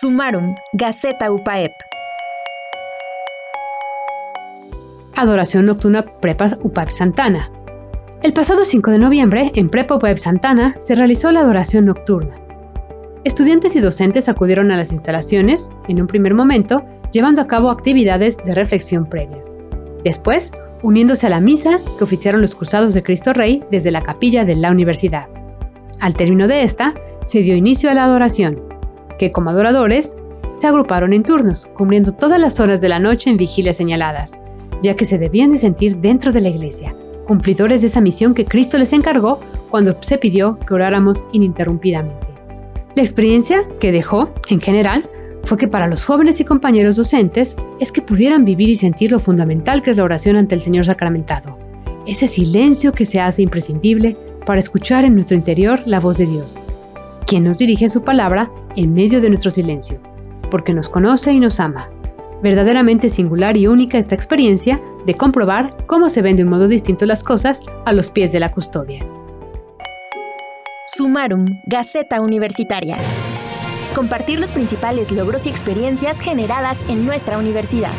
Sumaron, Gaceta UPAEP. Adoración Nocturna Prepa UPAEP Santana. El pasado 5 de noviembre, en Prepa UPAEP Santana, se realizó la adoración nocturna. Estudiantes y docentes acudieron a las instalaciones, en un primer momento, llevando a cabo actividades de reflexión previas. Después, uniéndose a la misa que oficiaron los cruzados de Cristo Rey desde la capilla de la universidad. Al término de esta, se dio inicio a la adoración, que como adoradores se agruparon en turnos, cubriendo todas las horas de la noche en vigilias señaladas, ya que se debían de sentir dentro de la iglesia, cumplidores de esa misión que Cristo les encargó cuando se pidió que oráramos ininterrumpidamente. La experiencia que dejó, en general, fue que para los jóvenes y compañeros docentes es que pudieran vivir y sentir lo fundamental que es la oración ante el Señor sacramentado, ese silencio que se hace imprescindible para escuchar en nuestro interior la voz de Dios, quien nos dirige su palabra en medio de nuestro silencio, porque nos conoce y nos ama. Verdaderamente singular y única esta experiencia de comprobar cómo se ven de un modo distinto las cosas a los pies de la custodia. Sumarum, Gaceta Universitaria. Compartir los principales logros y experiencias generadas en nuestra universidad.